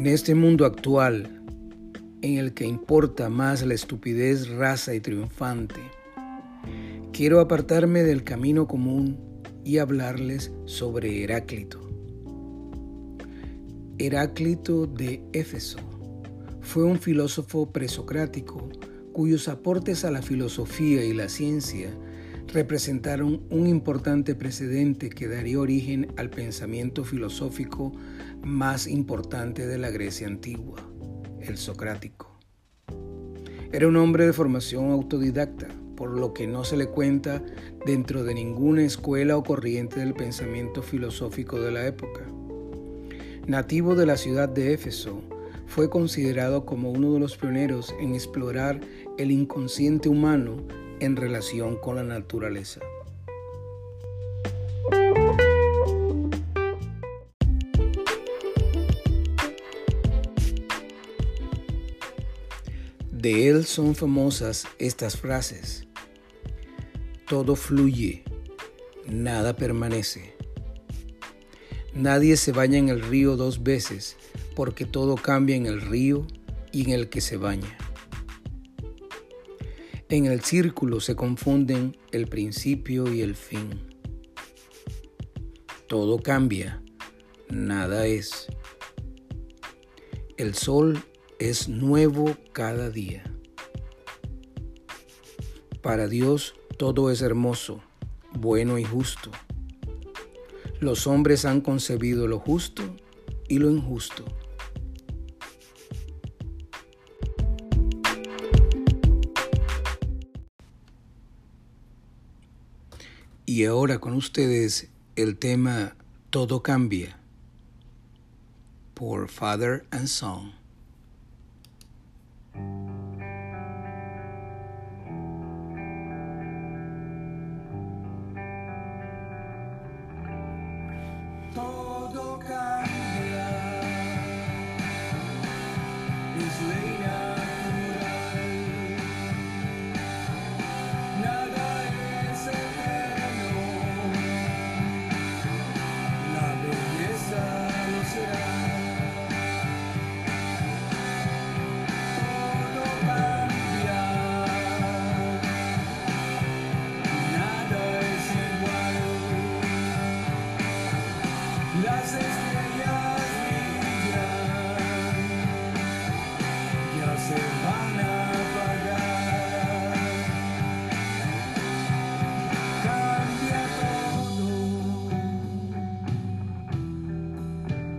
En este mundo actual, en el que importa más la estupidez raza y triunfante, quiero apartarme del camino común y hablarles sobre Heráclito. Heráclito de Éfeso fue un filósofo presocrático cuyos aportes a la filosofía y la ciencia representaron un importante precedente que daría origen al pensamiento filosófico más importante de la Grecia antigua, el socrático. Era un hombre de formación autodidacta, por lo que no se le cuenta dentro de ninguna escuela o corriente del pensamiento filosófico de la época. Nativo de la ciudad de Éfeso, fue considerado como uno de los pioneros en explorar el inconsciente humano en relación con la naturaleza. De él son famosas estas frases. Todo fluye, nada permanece. Nadie se baña en el río dos veces porque todo cambia en el río y en el que se baña. En el círculo se confunden el principio y el fin. Todo cambia, nada es. El sol es nuevo cada día. Para Dios todo es hermoso, bueno y justo. Los hombres han concebido lo justo y lo injusto. Y ahora con ustedes el tema Todo cambia por Father and Son.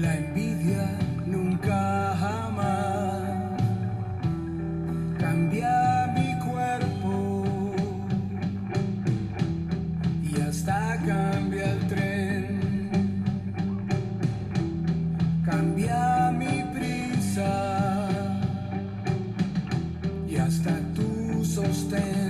La envidia nunca jamás cambia mi cuerpo. Y hasta cambia el tren, cambia mi prisa. Y hasta tu sostén.